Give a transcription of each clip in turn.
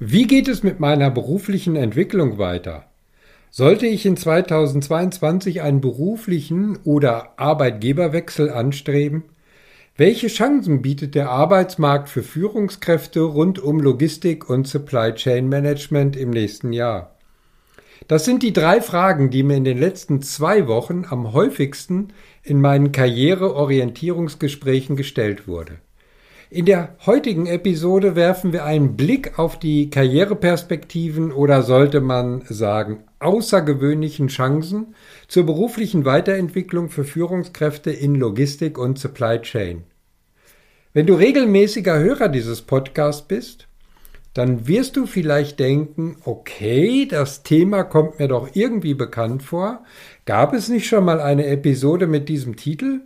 Wie geht es mit meiner beruflichen Entwicklung weiter? Sollte ich in 2022 einen beruflichen oder Arbeitgeberwechsel anstreben? Welche Chancen bietet der Arbeitsmarkt für Führungskräfte rund um Logistik und Supply Chain Management im nächsten Jahr? Das sind die drei Fragen, die mir in den letzten zwei Wochen am häufigsten in meinen Karriereorientierungsgesprächen gestellt wurde. In der heutigen Episode werfen wir einen Blick auf die Karriereperspektiven oder sollte man sagen außergewöhnlichen Chancen zur beruflichen Weiterentwicklung für Führungskräfte in Logistik und Supply Chain. Wenn du regelmäßiger Hörer dieses Podcasts bist, dann wirst du vielleicht denken, okay, das Thema kommt mir doch irgendwie bekannt vor. Gab es nicht schon mal eine Episode mit diesem Titel?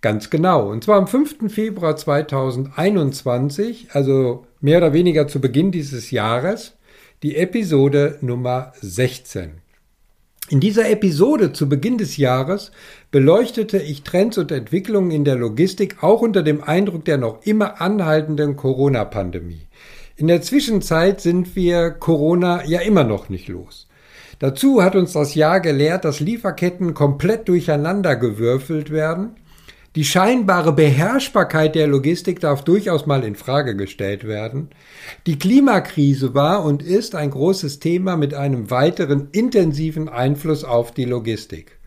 Ganz genau. Und zwar am 5. Februar 2021, also mehr oder weniger zu Beginn dieses Jahres, die Episode Nummer 16. In dieser Episode zu Beginn des Jahres beleuchtete ich Trends und Entwicklungen in der Logistik auch unter dem Eindruck der noch immer anhaltenden Corona-Pandemie. In der Zwischenzeit sind wir Corona ja immer noch nicht los. Dazu hat uns das Jahr gelehrt, dass Lieferketten komplett durcheinandergewürfelt werden die scheinbare Beherrschbarkeit der Logistik darf durchaus mal in Frage gestellt werden. Die Klimakrise war und ist ein großes Thema mit einem weiteren intensiven Einfluss auf die Logistik.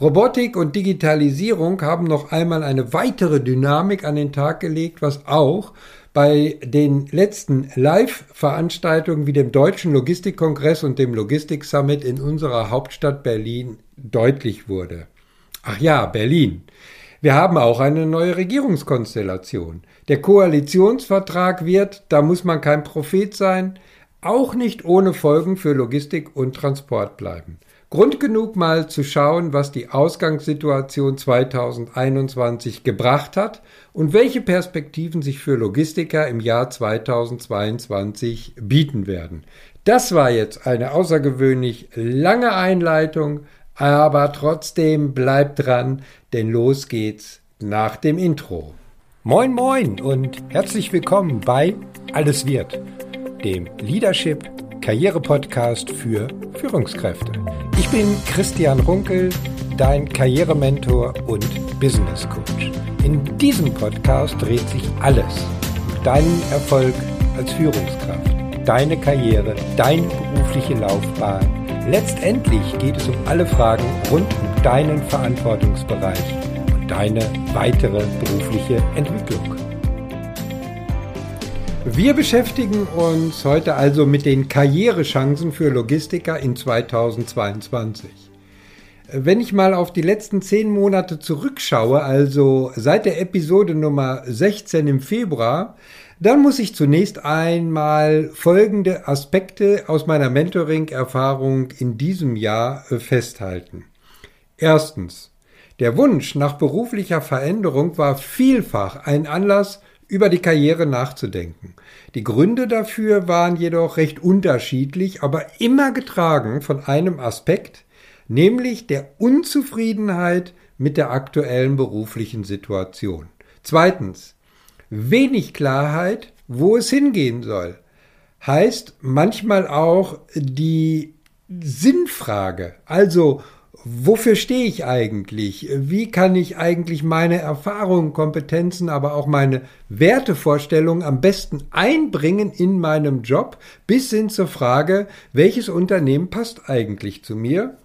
Robotik und Digitalisierung haben noch einmal eine weitere Dynamik an den Tag gelegt, was auch bei den letzten Live-Veranstaltungen wie dem Deutschen Logistikkongress und dem Logistik Summit in unserer Hauptstadt Berlin deutlich wurde. Ach ja, Berlin. Wir haben auch eine neue Regierungskonstellation. Der Koalitionsvertrag wird, da muss man kein Prophet sein, auch nicht ohne Folgen für Logistik und Transport bleiben. Grund genug mal zu schauen, was die Ausgangssituation 2021 gebracht hat und welche Perspektiven sich für Logistiker im Jahr 2022 bieten werden. Das war jetzt eine außergewöhnlich lange Einleitung, aber trotzdem bleibt dran, denn los geht's nach dem Intro. Moin moin und herzlich willkommen bei Alles wird, dem Leadership Karriere Podcast für Führungskräfte. Ich bin Christian Runkel, dein Karrierementor und Business Coach. In diesem Podcast dreht sich alles um deinen Erfolg als Führungskraft, deine Karriere, deine berufliche Laufbahn Letztendlich geht es um alle Fragen rund um deinen Verantwortungsbereich und deine weitere berufliche Entwicklung. Wir beschäftigen uns heute also mit den Karrierechancen für Logistiker in 2022. Wenn ich mal auf die letzten zehn Monate zurückschaue, also seit der Episode Nummer 16 im Februar, dann muss ich zunächst einmal folgende Aspekte aus meiner Mentoring-Erfahrung in diesem Jahr äh, festhalten. Erstens. Der Wunsch nach beruflicher Veränderung war vielfach ein Anlass, über die Karriere nachzudenken. Die Gründe dafür waren jedoch recht unterschiedlich, aber immer getragen von einem Aspekt, nämlich der Unzufriedenheit mit der aktuellen beruflichen Situation. Zweitens, wenig Klarheit, wo es hingehen soll. Heißt manchmal auch die Sinnfrage. Also, wofür stehe ich eigentlich? Wie kann ich eigentlich meine Erfahrungen, Kompetenzen, aber auch meine Wertevorstellungen am besten einbringen in meinem Job, bis hin zur Frage, welches Unternehmen passt eigentlich zu mir?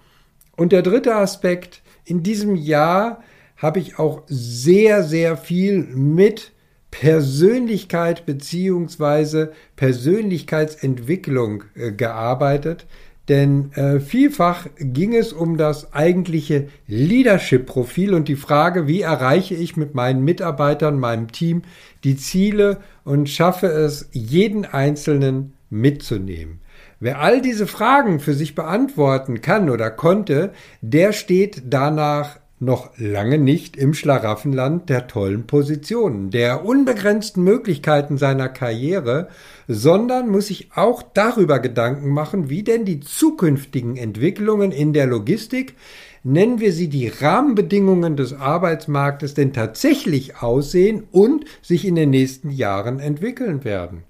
Und der dritte Aspekt, in diesem Jahr habe ich auch sehr, sehr viel mit Persönlichkeit beziehungsweise Persönlichkeitsentwicklung äh, gearbeitet, denn äh, vielfach ging es um das eigentliche Leadership-Profil und die Frage, wie erreiche ich mit meinen Mitarbeitern, meinem Team die Ziele und schaffe es, jeden Einzelnen mitzunehmen. Wer all diese Fragen für sich beantworten kann oder konnte, der steht danach noch lange nicht im Schlaraffenland der tollen Positionen, der unbegrenzten Möglichkeiten seiner Karriere, sondern muss sich auch darüber Gedanken machen, wie denn die zukünftigen Entwicklungen in der Logistik, nennen wir sie die Rahmenbedingungen des Arbeitsmarktes, denn tatsächlich aussehen und sich in den nächsten Jahren entwickeln werden.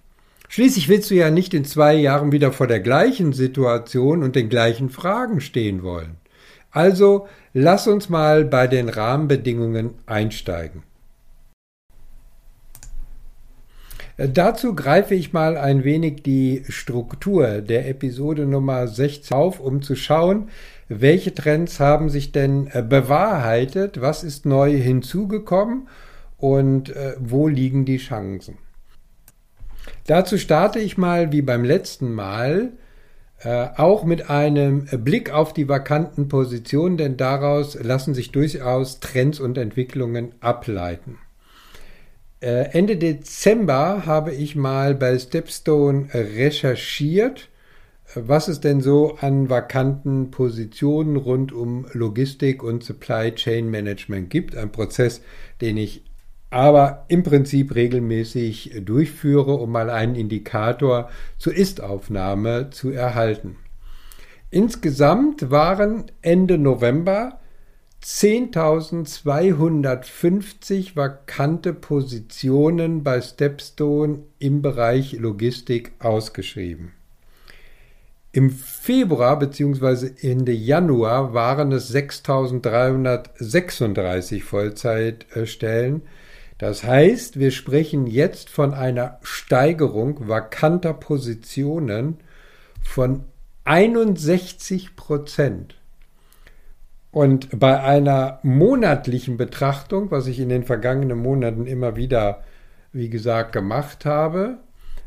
Schließlich willst du ja nicht in zwei Jahren wieder vor der gleichen Situation und den gleichen Fragen stehen wollen. Also lass uns mal bei den Rahmenbedingungen einsteigen. Äh, dazu greife ich mal ein wenig die Struktur der Episode Nummer 16 auf, um zu schauen, welche Trends haben sich denn äh, bewahrheitet, was ist neu hinzugekommen und äh, wo liegen die Chancen. Dazu starte ich mal wie beim letzten Mal äh, auch mit einem Blick auf die vakanten Positionen, denn daraus lassen sich durchaus Trends und Entwicklungen ableiten. Äh, Ende Dezember habe ich mal bei Stepstone recherchiert, was es denn so an vakanten Positionen rund um Logistik und Supply Chain Management gibt. Ein Prozess, den ich aber im Prinzip regelmäßig durchführe, um mal einen Indikator zur Ist-Aufnahme zu erhalten. Insgesamt waren Ende November 10.250 vakante Positionen bei Stepstone im Bereich Logistik ausgeschrieben. Im Februar bzw. Ende Januar waren es 6.336 Vollzeitstellen, das heißt, wir sprechen jetzt von einer Steigerung vakanter Positionen von 61 Prozent. Und bei einer monatlichen Betrachtung, was ich in den vergangenen Monaten immer wieder, wie gesagt, gemacht habe,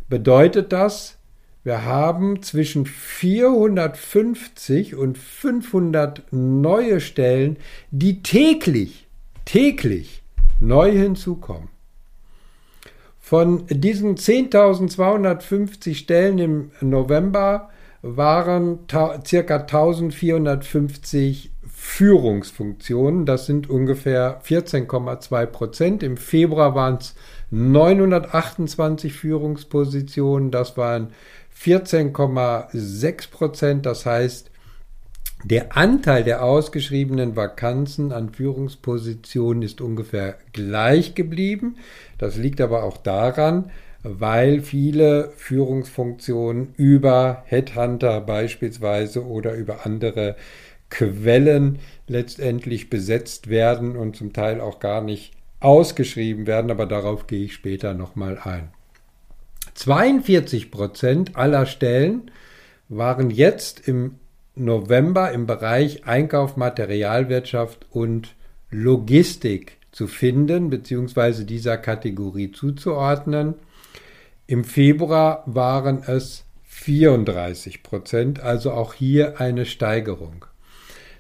bedeutet das, wir haben zwischen 450 und 500 neue Stellen, die täglich, täglich neu hinzukommen. Von diesen 10.250 Stellen im November waren ca. 1450 Führungsfunktionen. Das sind ungefähr 14,2 Prozent. Im Februar waren es 928 Führungspositionen. Das waren 14,6 Prozent. Das heißt, der Anteil der ausgeschriebenen Vakanzen an Führungspositionen ist ungefähr gleich geblieben. Das liegt aber auch daran, weil viele Führungsfunktionen über Headhunter beispielsweise oder über andere Quellen letztendlich besetzt werden und zum Teil auch gar nicht ausgeschrieben werden, aber darauf gehe ich später nochmal ein. 42 Prozent aller Stellen waren jetzt im November im Bereich Einkauf, Materialwirtschaft und Logistik zu finden, beziehungsweise dieser Kategorie zuzuordnen. Im Februar waren es 34 Prozent, also auch hier eine Steigerung.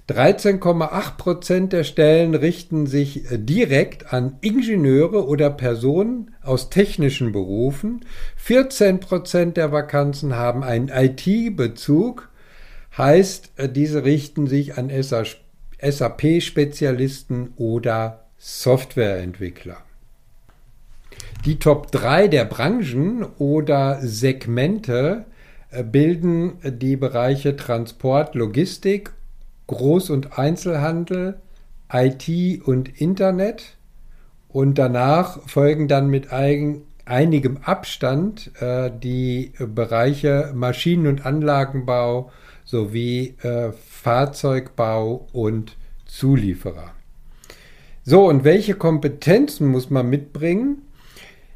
13,8 Prozent der Stellen richten sich direkt an Ingenieure oder Personen aus technischen Berufen. 14 Prozent der Vakanzen haben einen IT-Bezug Heißt, äh, diese richten sich an SAP-Spezialisten oder Softwareentwickler. Die Top 3 der Branchen oder Segmente äh, bilden die Bereiche Transport, Logistik, Groß- und Einzelhandel, IT und Internet und danach folgen dann mit eigen, einigem Abstand äh, die Bereiche Maschinen- und Anlagenbau, sowie äh, Fahrzeugbau und Zulieferer. So, und welche Kompetenzen muss man mitbringen?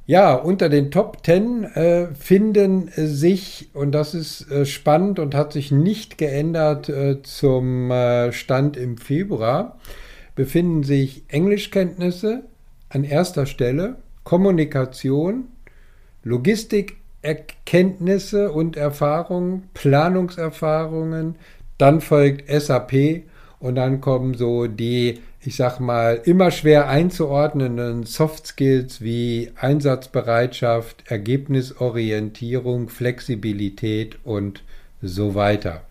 Ja, unter den Top 10 äh, finden sich, und das ist äh, spannend und hat sich nicht geändert äh, zum äh, Stand im Februar, befinden sich Englischkenntnisse an erster Stelle, Kommunikation, Logistik, Erkenntnisse und Erfahrungen, Planungserfahrungen, dann folgt SAP und dann kommen so die, ich sag mal, immer schwer einzuordnenden Soft Skills wie Einsatzbereitschaft, Ergebnisorientierung, Flexibilität und so weiter.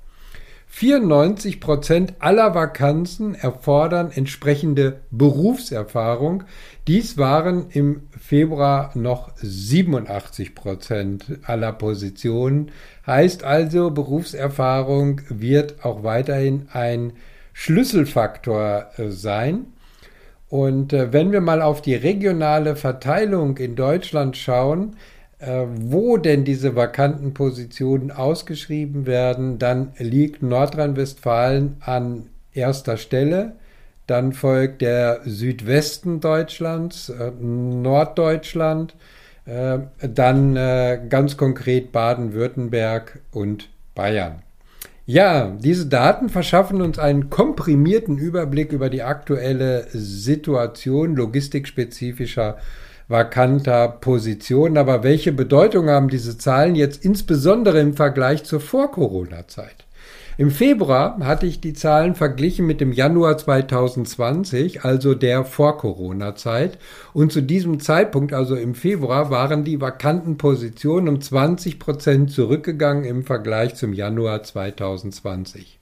94 Prozent aller Vakanzen erfordern entsprechende Berufserfahrung. Dies waren im Februar noch 87 Prozent aller Positionen. Heißt also, Berufserfahrung wird auch weiterhin ein Schlüsselfaktor äh, sein. Und äh, wenn wir mal auf die regionale Verteilung in Deutschland schauen, äh, wo denn diese vakanten Positionen ausgeschrieben werden, dann liegt Nordrhein-Westfalen an erster Stelle. Dann folgt der Südwesten Deutschlands, äh, Norddeutschland, äh, dann äh, ganz konkret Baden-Württemberg und Bayern. Ja, diese Daten verschaffen uns einen komprimierten Überblick über die aktuelle Situation logistikspezifischer vakanter Positionen. Aber welche Bedeutung haben diese Zahlen jetzt insbesondere im Vergleich zur Vor-Corona-Zeit? Im Februar hatte ich die Zahlen verglichen mit dem Januar 2020, also der Vor-Corona-Zeit. Und zu diesem Zeitpunkt, also im Februar, waren die vakanten Positionen um 20 Prozent zurückgegangen im Vergleich zum Januar 2020.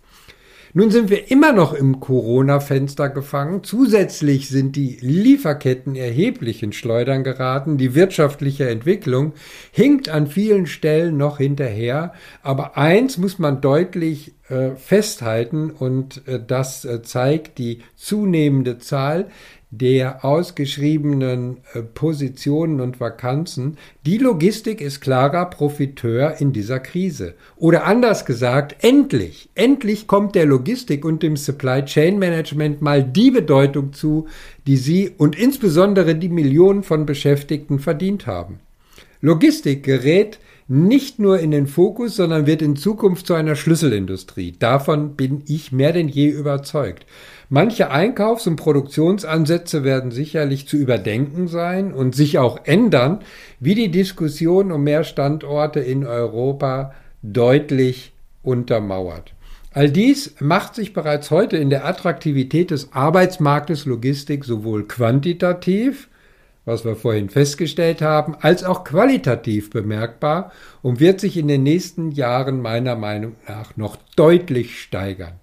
Nun sind wir immer noch im Corona-Fenster gefangen. Zusätzlich sind die Lieferketten erheblich in Schleudern geraten. Die wirtschaftliche Entwicklung hinkt an vielen Stellen noch hinterher. Aber eins muss man deutlich äh, festhalten und äh, das äh, zeigt die zunehmende Zahl der ausgeschriebenen äh, Positionen und Vakanzen, die Logistik ist klarer Profiteur in dieser Krise. Oder anders gesagt, endlich, endlich kommt der Logistik und dem Supply Chain Management mal die Bedeutung zu, die sie und insbesondere die Millionen von Beschäftigten verdient haben. Logistik gerät nicht nur in den Fokus, sondern wird in Zukunft zu einer Schlüsselindustrie. Davon bin ich mehr denn je überzeugt. Manche Einkaufs- und Produktionsansätze werden sicherlich zu überdenken sein und sich auch ändern, wie die Diskussion um mehr Standorte in Europa deutlich untermauert. All dies macht sich bereits heute in der Attraktivität des Arbeitsmarktes Logistik sowohl quantitativ, was wir vorhin festgestellt haben, als auch qualitativ bemerkbar und wird sich in den nächsten Jahren meiner Meinung nach noch deutlich steigern.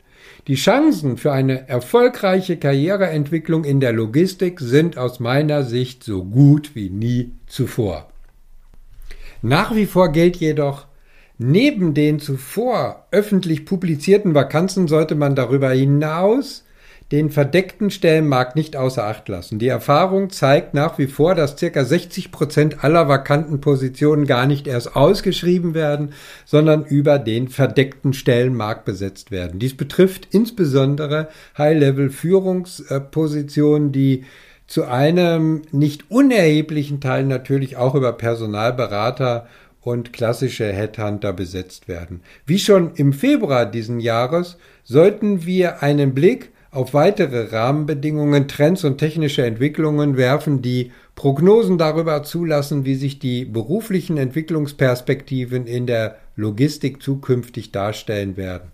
Die Chancen für eine erfolgreiche Karriereentwicklung in der Logistik sind aus meiner Sicht so gut wie nie zuvor. Nach wie vor gilt jedoch, neben den zuvor öffentlich publizierten Vakanzen sollte man darüber hinaus den verdeckten Stellenmarkt nicht außer Acht lassen. Die Erfahrung zeigt nach wie vor, dass circa 60 Prozent aller vakanten Positionen gar nicht erst ausgeschrieben werden, sondern über den verdeckten Stellenmarkt besetzt werden. Dies betrifft insbesondere High-Level-Führungspositionen, die zu einem nicht unerheblichen Teil natürlich auch über Personalberater und klassische Headhunter besetzt werden. Wie schon im Februar diesen Jahres sollten wir einen Blick auf weitere Rahmenbedingungen, Trends und technische Entwicklungen werfen, die Prognosen darüber zulassen, wie sich die beruflichen Entwicklungsperspektiven in der Logistik zukünftig darstellen werden.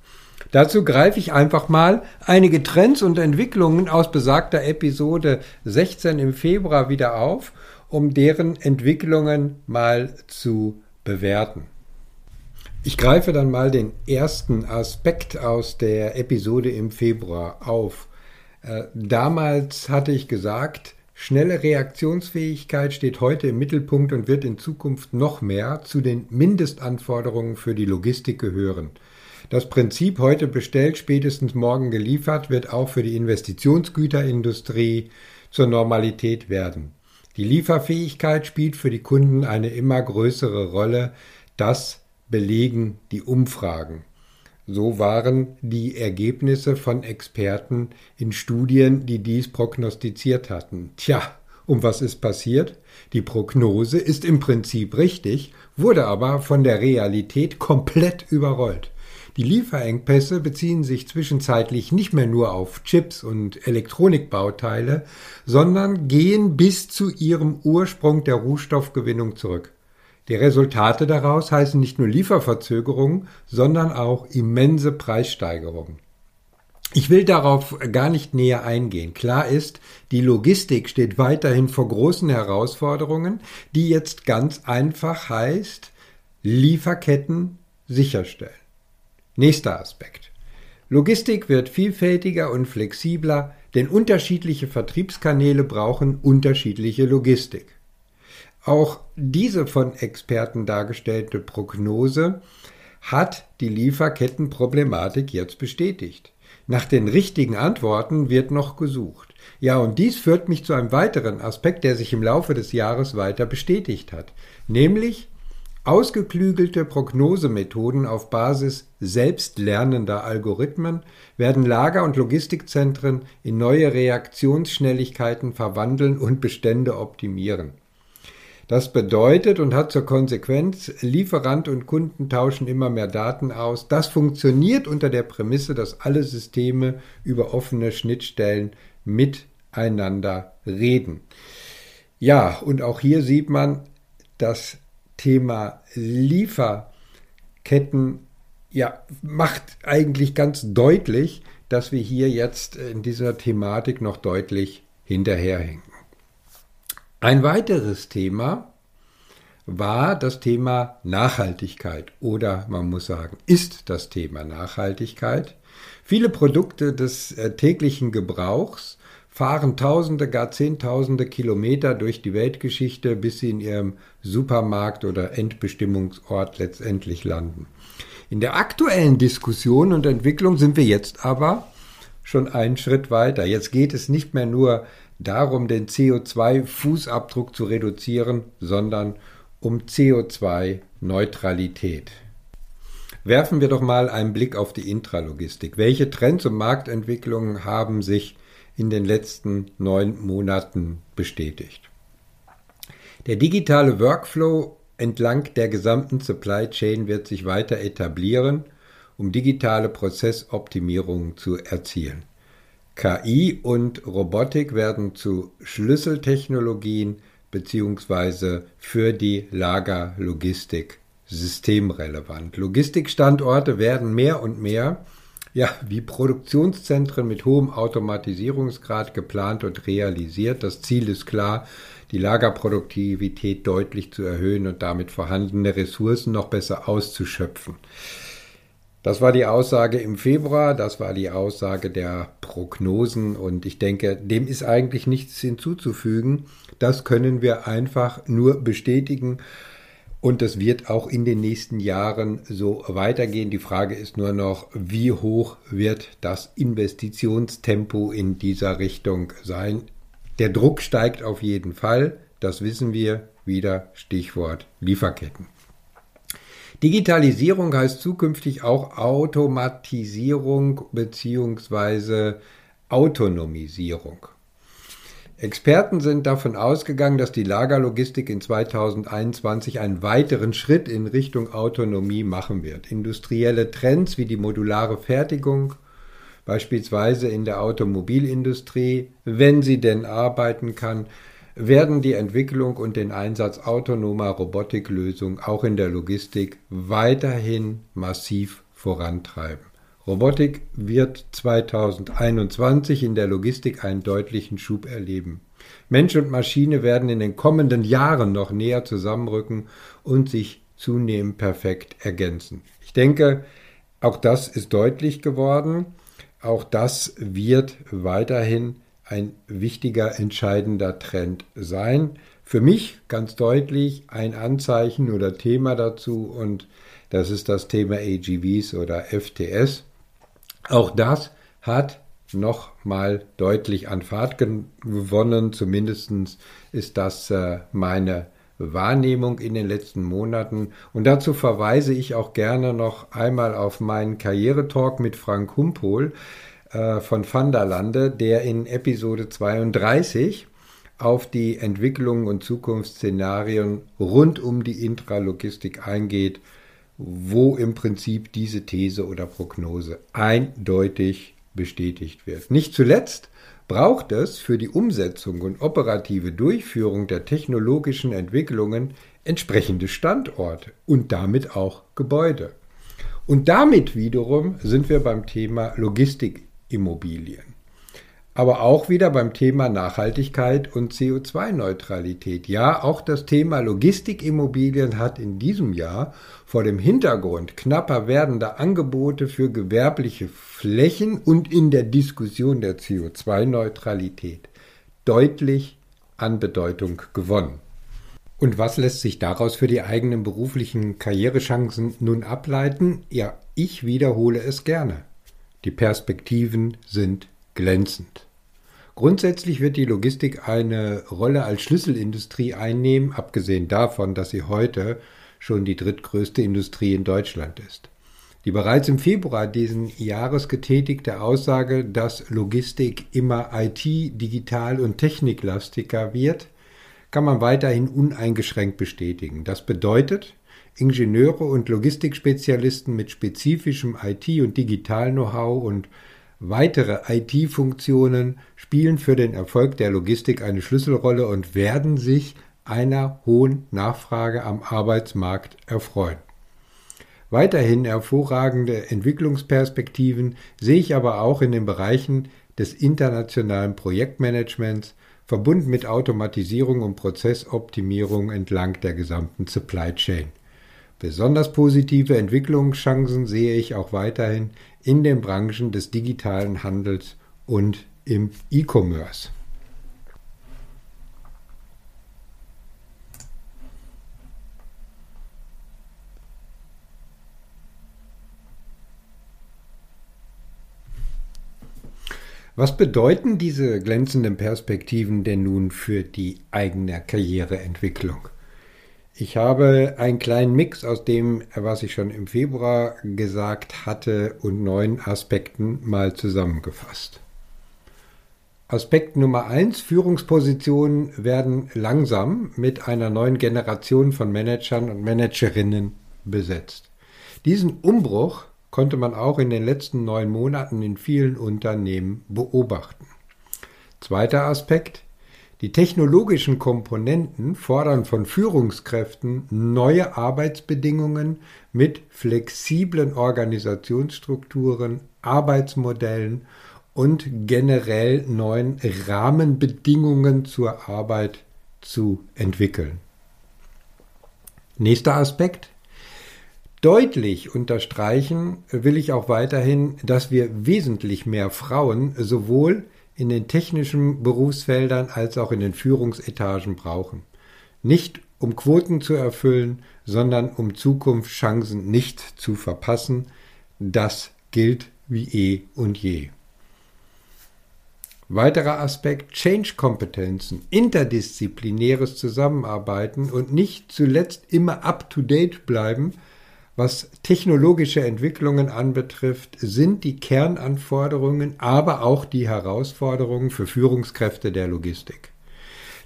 Dazu greife ich einfach mal einige Trends und Entwicklungen aus besagter Episode 16 im Februar wieder auf, um deren Entwicklungen mal zu bewerten. Ich greife dann mal den ersten Aspekt aus der Episode im Februar auf. Äh, damals hatte ich gesagt, schnelle Reaktionsfähigkeit steht heute im Mittelpunkt und wird in Zukunft noch mehr zu den Mindestanforderungen für die Logistik gehören. Das Prinzip heute bestellt, spätestens morgen geliefert, wird auch für die Investitionsgüterindustrie zur Normalität werden. Die Lieferfähigkeit spielt für die Kunden eine immer größere Rolle. Das belegen die Umfragen. So waren die Ergebnisse von Experten in Studien, die dies prognostiziert hatten. Tja, und was ist passiert? Die Prognose ist im Prinzip richtig, wurde aber von der Realität komplett überrollt. Die Lieferengpässe beziehen sich zwischenzeitlich nicht mehr nur auf Chips und Elektronikbauteile, sondern gehen bis zu ihrem Ursprung der Rohstoffgewinnung zurück. Die Resultate daraus heißen nicht nur Lieferverzögerungen, sondern auch immense Preissteigerungen. Ich will darauf gar nicht näher eingehen. Klar ist, die Logistik steht weiterhin vor großen Herausforderungen, die jetzt ganz einfach heißt, Lieferketten sicherstellen. Nächster Aspekt. Logistik wird vielfältiger und flexibler, denn unterschiedliche Vertriebskanäle brauchen unterschiedliche Logistik. Auch diese von Experten dargestellte Prognose hat die Lieferkettenproblematik jetzt bestätigt. Nach den richtigen Antworten wird noch gesucht. Ja, und dies führt mich zu einem weiteren Aspekt, der sich im Laufe des Jahres weiter bestätigt hat, nämlich Ausgeklügelte Prognosemethoden auf Basis selbstlernender Algorithmen werden Lager- und Logistikzentren in neue Reaktionsschnelligkeiten verwandeln und Bestände optimieren. Das bedeutet und hat zur Konsequenz, Lieferant und Kunden tauschen immer mehr Daten aus. Das funktioniert unter der Prämisse, dass alle Systeme über offene Schnittstellen miteinander reden. Ja, und auch hier sieht man, dass Thema Lieferketten ja, macht eigentlich ganz deutlich, dass wir hier jetzt in dieser Thematik noch deutlich hinterherhängen. Ein weiteres Thema war das Thema Nachhaltigkeit oder man muss sagen, ist das Thema Nachhaltigkeit. Viele Produkte des äh, täglichen Gebrauchs fahren Tausende, gar Zehntausende Kilometer durch die Weltgeschichte, bis sie in ihrem Supermarkt oder Endbestimmungsort letztendlich landen. In der aktuellen Diskussion und Entwicklung sind wir jetzt aber schon einen Schritt weiter. Jetzt geht es nicht mehr nur darum, den CO2-Fußabdruck zu reduzieren, sondern um CO2-Neutralität. Werfen wir doch mal einen Blick auf die Intralogistik. Welche Trends und Marktentwicklungen haben sich in den letzten neun Monaten bestätigt. Der digitale Workflow entlang der gesamten Supply Chain wird sich weiter etablieren, um digitale Prozessoptimierungen zu erzielen. KI und Robotik werden zu Schlüsseltechnologien bzw. für die Lagerlogistik systemrelevant. Logistikstandorte werden mehr und mehr ja, wie Produktionszentren mit hohem Automatisierungsgrad geplant und realisiert. Das Ziel ist klar, die Lagerproduktivität deutlich zu erhöhen und damit vorhandene Ressourcen noch besser auszuschöpfen. Das war die Aussage im Februar, das war die Aussage der Prognosen und ich denke, dem ist eigentlich nichts hinzuzufügen. Das können wir einfach nur bestätigen und das wird auch in den nächsten Jahren so weitergehen. Die Frage ist nur noch, wie hoch wird das Investitionstempo in dieser Richtung sein? Der Druck steigt auf jeden Fall. Das wissen wir. Wieder Stichwort Lieferketten. Digitalisierung heißt zukünftig auch Automatisierung bzw. Autonomisierung. Experten sind davon ausgegangen, dass die Lagerlogistik in 2021 einen weiteren Schritt in Richtung Autonomie machen wird. Industrielle Trends wie die modulare Fertigung, beispielsweise in der Automobilindustrie, wenn sie denn arbeiten kann, werden die Entwicklung und den Einsatz autonomer Robotiklösungen auch in der Logistik weiterhin massiv vorantreiben. Robotik wird 2021 in der Logistik einen deutlichen Schub erleben. Mensch und Maschine werden in den kommenden Jahren noch näher zusammenrücken und sich zunehmend perfekt ergänzen. Ich denke, auch das ist deutlich geworden. Auch das wird weiterhin ein wichtiger, entscheidender Trend sein. Für mich ganz deutlich ein Anzeichen oder Thema dazu und das ist das Thema AGVs oder FTS. Auch das hat noch mal deutlich an Fahrt gewonnen. Zumindest ist das äh, meine Wahrnehmung in den letzten Monaten. Und dazu verweise ich auch gerne noch einmal auf meinen Karrieretalk mit Frank Humpol äh, von Vanderlande, der in Episode 32 auf die Entwicklungen und Zukunftsszenarien rund um die Intralogistik eingeht wo im Prinzip diese These oder Prognose eindeutig bestätigt wird. Nicht zuletzt braucht es für die Umsetzung und operative Durchführung der technologischen Entwicklungen entsprechende Standorte und damit auch Gebäude. Und damit wiederum sind wir beim Thema Logistikimmobilien aber auch wieder beim Thema Nachhaltigkeit und CO2-Neutralität. Ja, auch das Thema Logistikimmobilien hat in diesem Jahr vor dem Hintergrund knapper werdender Angebote für gewerbliche Flächen und in der Diskussion der CO2-Neutralität deutlich an Bedeutung gewonnen. Und was lässt sich daraus für die eigenen beruflichen Karrierechancen nun ableiten? Ja, ich wiederhole es gerne. Die Perspektiven sind glänzend. Grundsätzlich wird die Logistik eine Rolle als Schlüsselindustrie einnehmen, abgesehen davon, dass sie heute schon die drittgrößte Industrie in Deutschland ist. Die bereits im Februar diesen Jahres getätigte Aussage, dass Logistik immer IT, digital und techniklastiger wird, kann man weiterhin uneingeschränkt bestätigen. Das bedeutet, Ingenieure und Logistikspezialisten mit spezifischem IT- und Digital-Know-how und weitere IT-Funktionen spielen für den Erfolg der Logistik eine Schlüsselrolle und werden sich einer hohen Nachfrage am Arbeitsmarkt erfreuen. Weiterhin hervorragende Entwicklungsperspektiven sehe ich aber auch in den Bereichen des internationalen Projektmanagements, verbunden mit Automatisierung und Prozessoptimierung entlang der gesamten Supply Chain. Besonders positive Entwicklungschancen sehe ich auch weiterhin in den Branchen des digitalen Handels und im E-Commerce. Was bedeuten diese glänzenden Perspektiven denn nun für die eigene Karriereentwicklung? Ich habe einen kleinen Mix aus dem, was ich schon im Februar gesagt hatte, und neun Aspekten mal zusammengefasst. Aspekt Nummer eins: Führungspositionen werden langsam mit einer neuen Generation von Managern und Managerinnen besetzt. Diesen Umbruch konnte man auch in den letzten neun Monaten in vielen Unternehmen beobachten. Zweiter Aspekt: die technologischen Komponenten fordern von Führungskräften neue Arbeitsbedingungen mit flexiblen Organisationsstrukturen, Arbeitsmodellen und generell neuen Rahmenbedingungen zur Arbeit zu entwickeln. Nächster Aspekt. Deutlich unterstreichen will ich auch weiterhin, dass wir wesentlich mehr Frauen sowohl in den technischen Berufsfeldern als auch in den Führungsetagen brauchen. Nicht um Quoten zu erfüllen, sondern um Zukunftschancen nicht zu verpassen. Das gilt wie eh und je. Weiterer Aspekt Change-Kompetenzen, interdisziplinäres Zusammenarbeiten und nicht zuletzt immer up-to-date bleiben – was technologische Entwicklungen anbetrifft, sind die Kernanforderungen, aber auch die Herausforderungen für Führungskräfte der Logistik.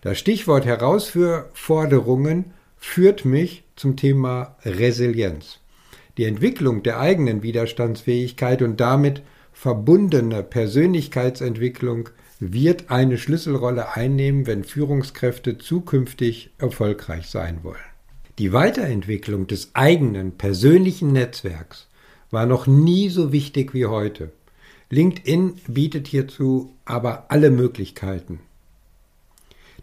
Das Stichwort Herausforderungen führt mich zum Thema Resilienz. Die Entwicklung der eigenen Widerstandsfähigkeit und damit verbundene Persönlichkeitsentwicklung wird eine Schlüsselrolle einnehmen, wenn Führungskräfte zukünftig erfolgreich sein wollen. Die Weiterentwicklung des eigenen persönlichen Netzwerks war noch nie so wichtig wie heute. LinkedIn bietet hierzu aber alle Möglichkeiten.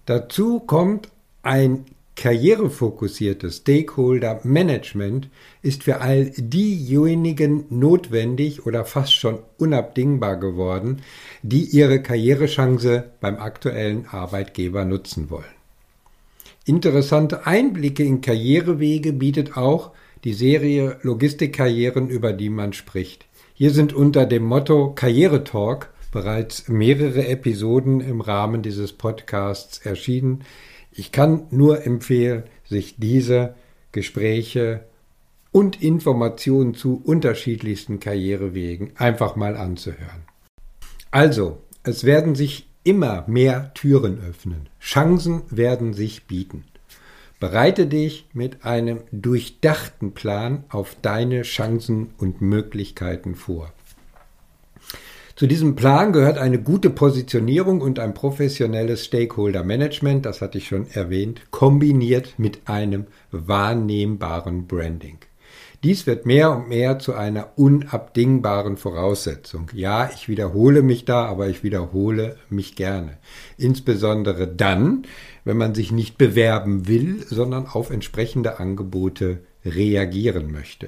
Dazu kommt ein karrierefokussiertes Stakeholder Management ist für all diejenigen notwendig oder fast schon unabdingbar geworden, die ihre Karrierechance beim aktuellen Arbeitgeber nutzen wollen. Interessante Einblicke in Karrierewege bietet auch die Serie Logistikkarrieren, über die man spricht. Hier sind unter dem Motto Karrieretalk bereits mehrere Episoden im Rahmen dieses Podcasts erschienen. Ich kann nur empfehlen, sich diese Gespräche und Informationen zu unterschiedlichsten Karrierewegen einfach mal anzuhören. Also, es werden sich immer mehr Türen öffnen. Chancen werden sich bieten. Bereite dich mit einem durchdachten Plan auf deine Chancen und Möglichkeiten vor. Zu diesem Plan gehört eine gute Positionierung und ein professionelles Stakeholder Management, das hatte ich schon erwähnt, kombiniert mit einem wahrnehmbaren Branding. Dies wird mehr und mehr zu einer unabdingbaren Voraussetzung. Ja, ich wiederhole mich da, aber ich wiederhole mich gerne. Insbesondere dann, wenn man sich nicht bewerben will, sondern auf entsprechende Angebote reagieren möchte.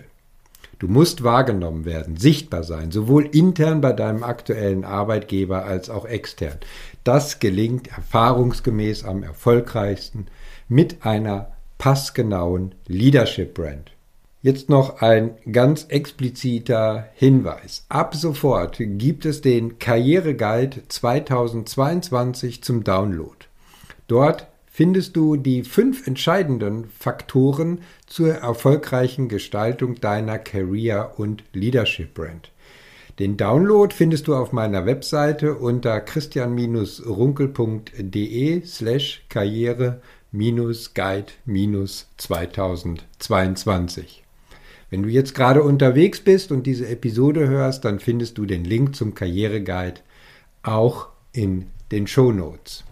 Du musst wahrgenommen werden, sichtbar sein, sowohl intern bei deinem aktuellen Arbeitgeber als auch extern. Das gelingt erfahrungsgemäß am erfolgreichsten mit einer passgenauen Leadership Brand. Jetzt noch ein ganz expliziter Hinweis. Ab sofort gibt es den Karriereguide 2022 zum Download. Dort findest du die fünf entscheidenden Faktoren zur erfolgreichen Gestaltung deiner Career- und Leadership-Brand. Den Download findest du auf meiner Webseite unter christian-runkel.de slash karriere-guide-2022. Wenn du jetzt gerade unterwegs bist und diese Episode hörst, dann findest du den Link zum Karriereguide auch in den Show Notes.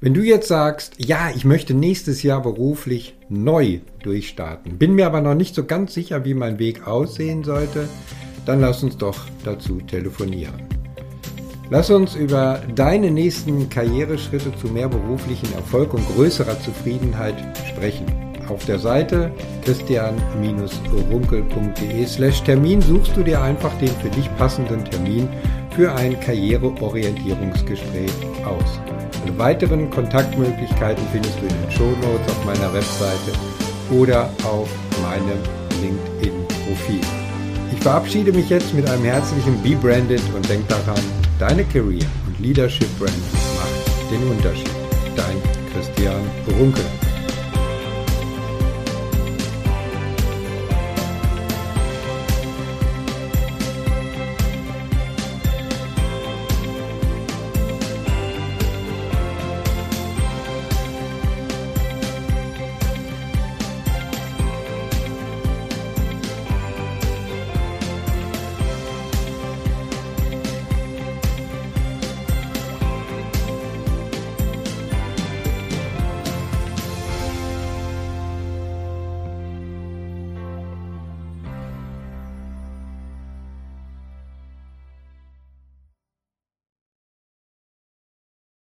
Wenn du jetzt sagst, ja, ich möchte nächstes Jahr beruflich neu durchstarten, bin mir aber noch nicht so ganz sicher, wie mein Weg aussehen sollte, dann lass uns doch dazu telefonieren. Lass uns über deine nächsten Karriereschritte zu mehr beruflichen Erfolg und größerer Zufriedenheit sprechen. Auf der Seite christian-runkel.de slash Termin suchst du dir einfach den für dich passenden Termin für ein Karriereorientierungsgespräch aus. Alle weiteren Kontaktmöglichkeiten findest du in den Show Notes auf meiner Webseite oder auf meinem LinkedIn-Profil. Ich verabschiede mich jetzt mit einem herzlichen Be Branded und denk daran, deine Career und Leadership Brand macht den Unterschied. Dein Christian Runkel.